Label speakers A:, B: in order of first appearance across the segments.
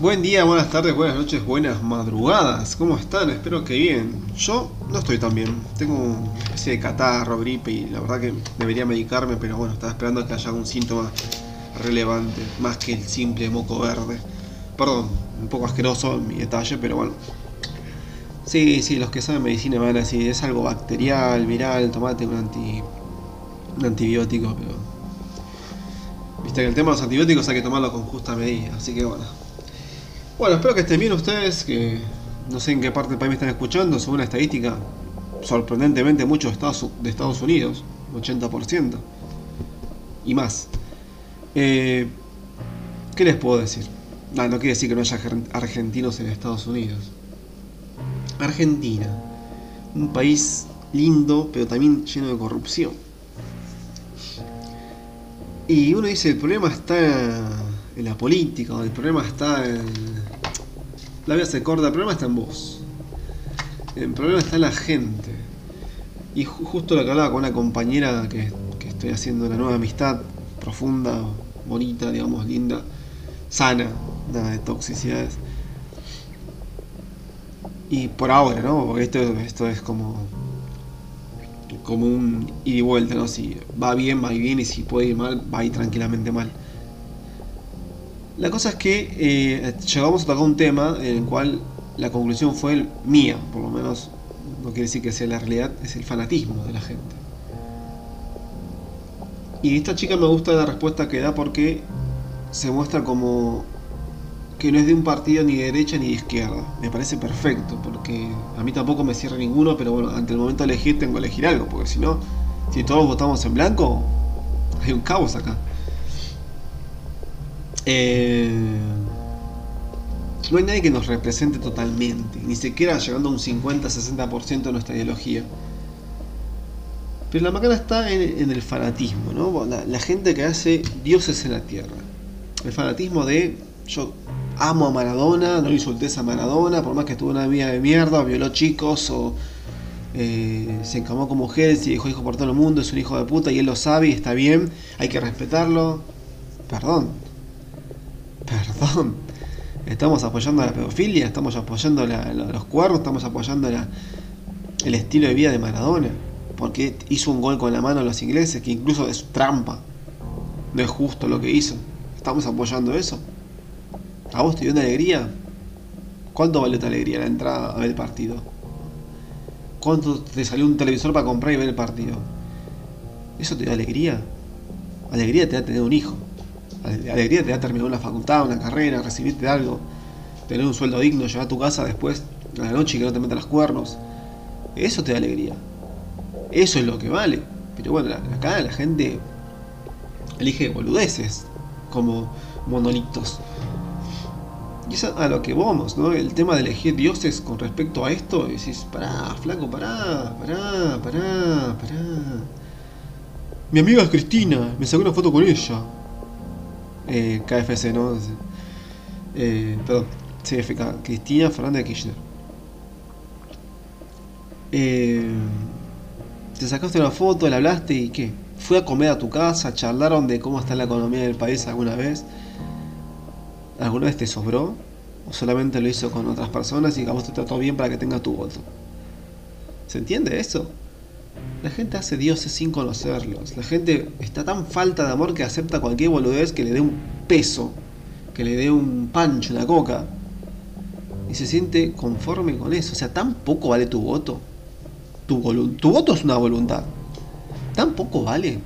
A: Buen día, buenas tardes, buenas noches, buenas madrugadas. ¿Cómo están? Espero que bien. Yo no estoy tan bien. Tengo una especie de catarro, gripe y la verdad que debería medicarme, pero bueno, estaba esperando que haya algún síntoma relevante, más que el simple moco verde. Perdón, un poco asqueroso en mi detalle, pero bueno. Sí, sí, los que saben medicina van así, es algo bacterial, viral, tomate un anti un antibiótico, pero viste que el tema de los antibióticos hay que tomarlo con justa medida, así que bueno. Bueno, espero que estén bien ustedes, que no sé en qué parte del país me están escuchando, según la estadística, sorprendentemente muchos de Estados Unidos, 80% y más. Eh, ¿Qué les puedo decir? No, no quiere decir que no haya argentinos en Estados Unidos. Argentina, un país lindo, pero también lleno de corrupción. Y uno dice, el problema está en la política, el problema está en la vida se corta, el problema está en vos. El problema está en la gente. Y justo lo que hablaba con una compañera que, estoy haciendo una nueva amistad profunda, bonita, digamos, linda, sana, nada de toxicidades. Y por ahora, ¿no? Porque esto, esto es como como un ida y vuelta, ¿no? Si va bien, va bien, y si puede ir mal, va a ir tranquilamente mal. La cosa es que eh, llegamos a tocar un tema en el cual la conclusión fue mía, por lo menos no quiere decir que sea la realidad, es el fanatismo de la gente. Y esta chica me gusta la respuesta que da porque se muestra como que no es de un partido ni de derecha ni de izquierda. Me parece perfecto, porque a mí tampoco me cierra ninguno, pero bueno, ante el momento de elegir tengo que elegir algo, porque si no, si todos votamos en blanco, hay un caos acá. Eh, no hay nadie que nos represente totalmente, ni siquiera llegando a un 50-60% de nuestra ideología. Pero la macana está en, el fanatismo, ¿no? La, gente que hace dioses en la tierra. El fanatismo de yo amo a Maradona, no insultes a Maradona, por más que tuvo una vida de mierda, violó chicos, o eh, se encamó con mujeres y dejó hijo por todo el mundo, es un hijo de puta y él lo sabe y está bien, hay que respetarlo. Perdón, Estamos apoyando la pedofilia, estamos apoyando los cuernos, estamos apoyando el estilo de vida de Maradona. Porque hizo un gol con la mano a los ingleses, que incluso es trampa. No es justo lo que hizo. ¿Estamos apoyando eso? ¿A vos te dio una alegría? ¿Cuánto vale tu alegría la entrada a ver el partido? ¿Cuánto te salió un televisor para comprar y ver el partido? ¿Eso te da alegría? Alegría te da tener un hijo alegría te da terminar una facultad, una carrera, recibirte algo, tener un sueldo digno, llegar a tu casa después a la noche y que no te metan los cuernos. Eso te da alegría. Eso es lo que vale. Pero bueno, acá la gente elige boludeces como monolitos. Y es a lo que vamos, ¿no? El tema de elegir dioses con respecto a esto, decís, pará, flaco, pará, pará, pará, pará. Mi amiga es Cristina, me saqué una foto con ella. Eh, KFC, ¿no? Eh, perdón, CFK, Cristina Fernández de Kirchner. Eh, te sacaste una foto, le hablaste y qué? ¿Fue a comer a tu casa? ¿Charlaron de cómo está la economía del país alguna vez? ¿Alguna vez te sobró? ¿O solamente lo hizo con otras personas y a vos te trató bien para que tenga tu voto? ¿Se entiende eso? La gente hace dioses sin conocerlos. La gente está tan falta de amor que acepta cualquier boludez que le dé un peso, que le dé un pancho, una coca. Y se siente conforme con eso. O sea, tan poco vale tu voto. Tu, voto es una voluntad. Tan poco vale.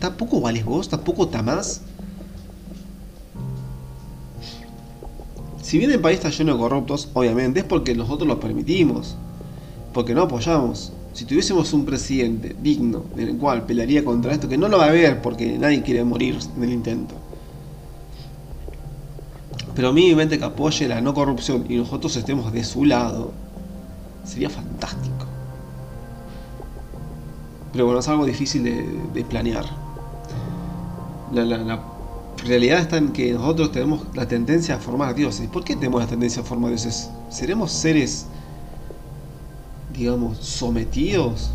A: Tan poco vales vos, tampoco te amás. Si bien el país está lleno de corruptos, obviamente es porque nosotros lo permitimos. Porque no apoyamos si tuviésemos un presidente digno en el cual pelearía contra esto, que no lo va a haber porque nadie quiere morir en el intento, pero mínimamente que apoye la no corrupción y nosotros estemos de su lado, sería fantástico. Pero bueno, es algo difícil de, planear. La, la, realidad está en que nosotros tenemos la tendencia a formar dioses. ¿Por qué tenemos la tendencia a formar dioses? ¿Seremos seres digamos, sometidos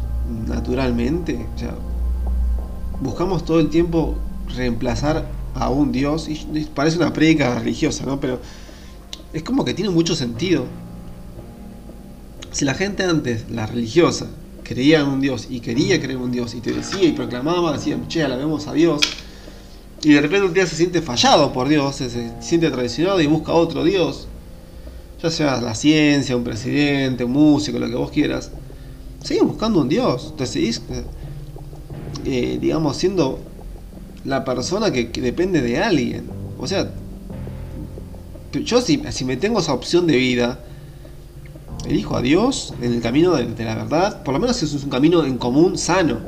A: naturalmente. Buscamos todo el tiempo reemplazar a un Dios, y parece una prédica religiosa, ¿no? Pero es como que tiene mucho sentido. Si la gente antes, la religiosa, creía en un Dios y quería creer en un Dios y te decía y proclamaba, decía, che, alabemos a Dios, y de repente un día se siente fallado por Dios, se siente traicionado y busca otro Dios, ya sea la ciencia, un presidente, un músico, lo que vos quieras, seguís buscando un Dios, te seguís, eh, digamos, siendo la persona que, depende de alguien. O sea, yo si, me tengo esa opción de vida, elijo a Dios en el camino de, la verdad, por lo menos es un camino en común sano,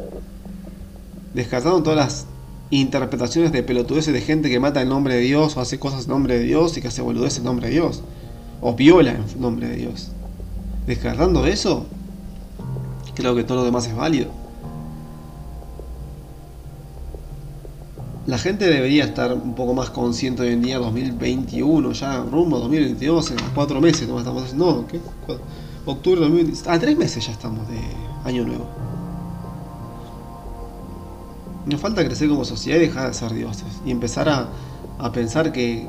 A: descartando todas las interpretaciones de pelotudeces de gente que mata en nombre de Dios o hace cosas en nombre de Dios y que hace boludeces en nombre de Dios o viola en nombre de Dios. Descartando eso, creo que todo lo demás es válido. La gente debería estar un poco más consciente hoy en día, 2021, ya rumbo 2022, en cuatro meses, no estamos no, ¿qué? Octubre 2022, ah, tres meses ya estamos de año nuevo. Nos falta crecer como sociedad y dejar de ser dioses y empezar a, a pensar que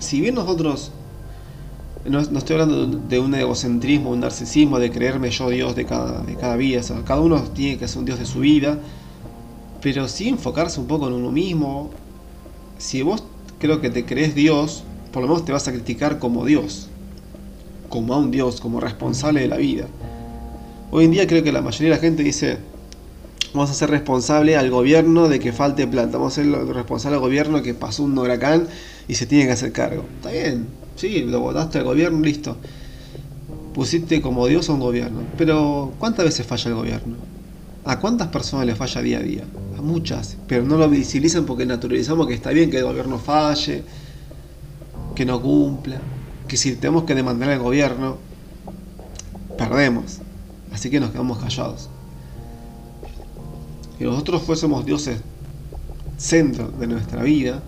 A: si bien nosotros no, estoy hablando de un egocentrismo, un narcisismo, de creerme yo Dios de cada, de cada vida. cada uno tiene que ser un Dios de su vida, pero sí enfocarse un poco en uno mismo. Si vos creo que te crees Dios, por lo menos te vas a criticar como Dios, como a un Dios, como responsable de la vida. Hoy en día creo que la mayoría de la gente dice, vamos a ser responsable al gobierno de que falte plata, vamos a ser responsable al gobierno que pasó un huracán y se tiene que hacer cargo. Está bien, Sí, lo votaste al gobierno, listo. Pusiste como Dios a un gobierno. Pero ¿cuántas veces falla el gobierno? ¿A cuántas personas le falla día a día? A muchas. Pero no lo visibilizan porque naturalizamos que está bien que el gobierno falle, que no cumpla, que si tenemos que demandar al gobierno, perdemos. Así que nos quedamos callados. Si nosotros fuésemos dioses centro de nuestra vida,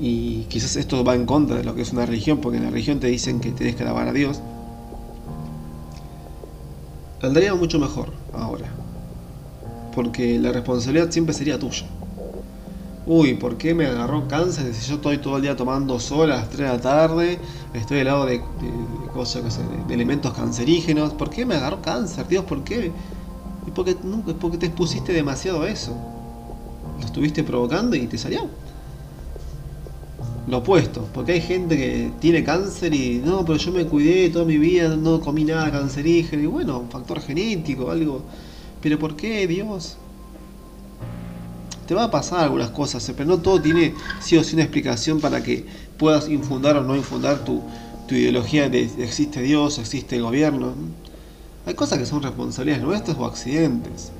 A: y quizás esto va en contra de lo que es una religión, porque en la religión te dicen que tienes que alabar a Dios, andaría mucho mejor ahora, porque la responsabilidad siempre sería tuya. Uy, ¿por qué me agarró cáncer si yo estoy todo el día tomando sol a las 3 de la tarde? Estoy al lado de, cosas, de elementos cancerígenos. ¿Por qué me agarró cáncer? Dios, ¿por qué? Y porque, es porque te expusiste demasiado a eso. Lo estuviste provocando y te salió lo opuesto, porque hay gente que tiene cáncer y no, pero yo me cuidé toda mi vida, no comí nada cancerígeno, y bueno, un factor genético, algo. Pero ¿por qué, Dios? Te va a pasar algunas cosas, pero no todo tiene sí o sí una explicación para que puedas infundar o no infundar tu, tu ideología de existe Dios, existe el gobierno. Hay cosas que son responsabilidades nuestras o accidentes.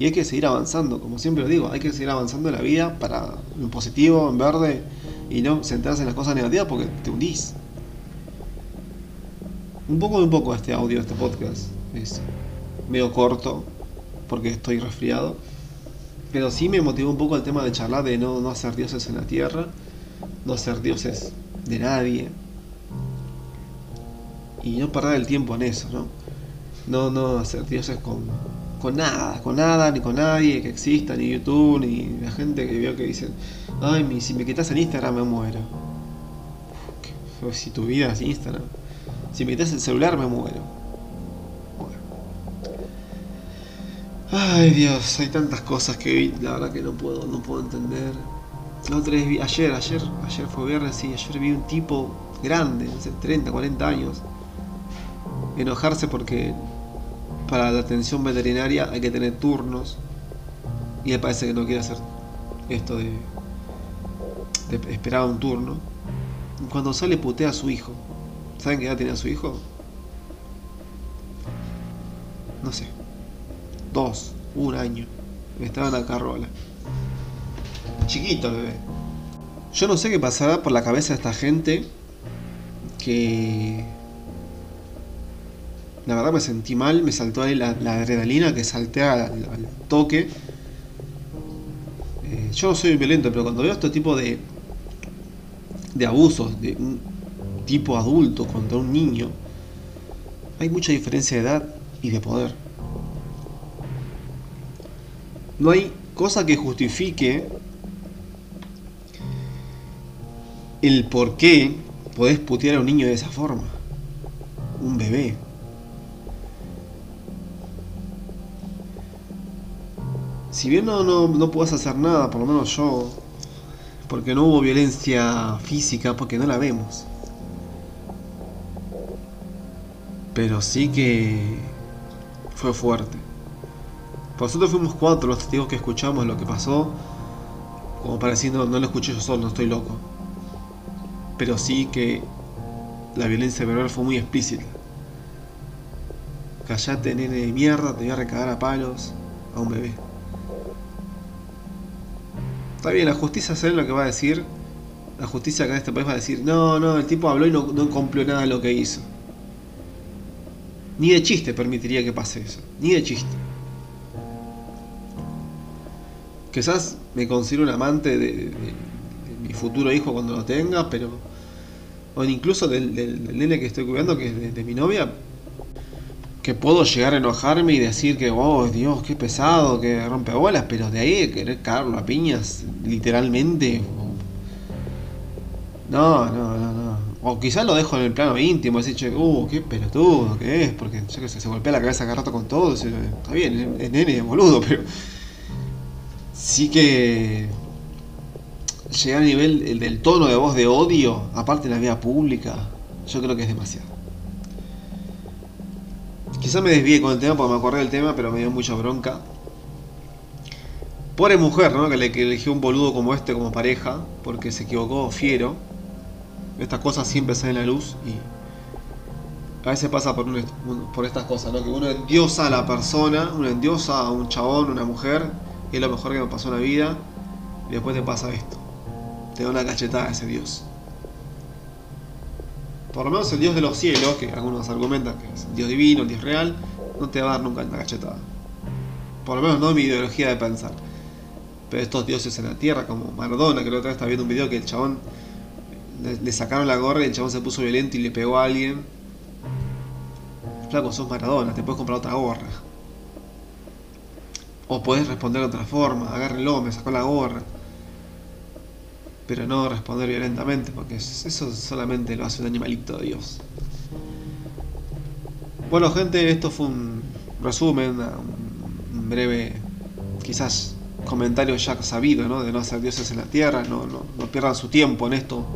A: Y hay que seguir avanzando, como siempre lo digo, hay que seguir avanzando en la vida para lo positivo, en verde, y no centrarse en las cosas negativas porque te hundís. Un poco un poco este audio, este podcast. Es medio corto porque estoy resfriado. Pero sí me motivó un poco el tema de charlar de no, no hacer dioses en la tierra, no ser dioses de nadie. Y no perder el tiempo en eso, ¿no? No, no hacer dioses con, con nada, con nada, ni con nadie que exista, ni YouTube, ni la gente que vio que dicen, ay, si me quitas en Instagram me muero. si tu vida es Instagram. Si me quitas el celular me muero. Ay Dios, hay tantas cosas que vi, la verdad que no puedo, no puedo entender. La otra vez vi, ayer, ayer, ayer fue viernes, sí, ayer vi un tipo grande, no sé, 30, 40 años, enojarse porque para la atención veterinaria hay que tener turnos y me parece que no quiere hacer esto de, esperar un turno. Cuando sale putea a su hijo. ¿Saben qué edad tenía su hijo? No sé. Dos, un año. Estaba en la carrola. Chiquito el bebé. Yo no sé qué pasará por la cabeza de esta gente que la verdad me sentí mal, me saltó ahí la, adrenalina que salté al, toque. Eh, yo no soy violento, pero cuando veo este tipo de, de abusos de un tipo adulto contra un niño, hay mucha diferencia de edad y de poder. No hay cosa que justifique el por qué podés putear a un niño de esa forma. Un bebé. Si bien no, no, no puedes hacer nada, por lo menos yo, porque no hubo violencia física, porque no la vemos. Pero sí que fue fuerte. Nosotros fuimos cuatro los testigos que escuchamos lo que pasó. Como para decir, no, lo escuché yo solo, no estoy loco. Pero sí que la violencia verbal fue muy explícita. Callate, nene de mierda, te voy a recagar a palos a un bebé. Está bien, la justicia sabe lo que va a decir. La justicia acá en este país va a decir, no, no, el tipo habló y no, cumplió nada de lo que hizo. Ni de chiste permitiría que pase eso. Ni de chiste. Quizás me considero un amante de, mi futuro hijo cuando lo tenga, pero. O incluso del, nene que estoy cuidando, que es de, mi novia. Que puedo llegar a enojarme y decir que, oh Dios, qué pesado, que rompe bolas, pero de ahí querer cagarlo a piñas, literalmente. No, no, no, no. O quizás lo dejo en el plano íntimo, decir, che, uh, qué pelotudo que es, porque yo que sé, se golpea la cabeza cada rato con todo. Está bien, es nene, es boludo, pero. Sí que. Llegar a nivel el del tono de voz de odio, aparte en la vida pública, yo creo que es demasiado. Quizás me desvíe con el tema porque me acordé del tema, pero me dio mucha bronca. Pobre mujer, ¿no? Que le eligió un boludo como este como pareja, porque se equivocó fiero estas cosas siempre salen a la luz y a veces pasa por, por estas cosas, ¿no? Que uno endiosa a la persona, uno endiosa a un chabón, una mujer, y es lo mejor que me pasó en la vida, y después te pasa esto. Te da una cachetada a ese Dios. Por lo menos el Dios de los cielos, que algunos argumentan que es el Dios divino, el Dios real, no te va a dar nunca una cachetada. Por lo menos no mi ideología de pensar. Pero estos dioses en la tierra, como Maradona, que la otra vez estaba viendo un video que el chabón le, sacaron la gorra y el chabón se puso violento y le pegó a alguien. Flaco, sos Maradona, te puedes comprar otra gorra. O puedes responder de otra forma, agárrenlo, me sacó la gorra. Pero no responder violentamente, porque eso solamente lo hace un animalito de Dios. Bueno gente, esto fue un resumen, un breve, quizás comentario ya sabido, ¿no? De no hacer dioses en la tierra, no, no, no pierdan su tiempo en esto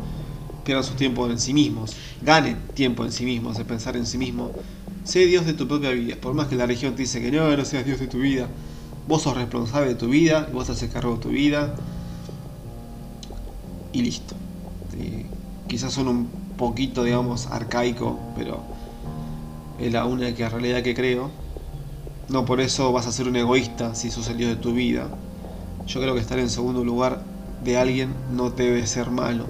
A: pierdan su tiempo en sí mismos, ganen tiempo en sí mismos, de pensar en sí mismo. Sé Dios de tu propia vida, por más que la religión te dice que no, no seas Dios de tu vida. Vos sos responsable de tu vida, vos haces cargo de tu vida y listo. quizás son un poquito, digamos, arcaico, pero es la única realidad que creo. No por eso vas a ser un egoísta si Dios de tu vida. Yo creo que estar en segundo lugar de alguien no debe ser malo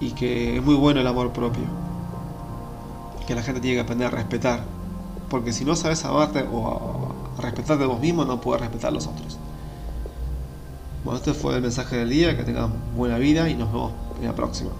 A: y que es muy bueno el amor propio. Que la gente tiene que aprender a respetar. Porque si no sabes amarte o a respetarte vos mismo, no puedes respetar a los otros. Bueno, este fue el mensaje del día. Que tengan buena vida y nos vemos en la próxima.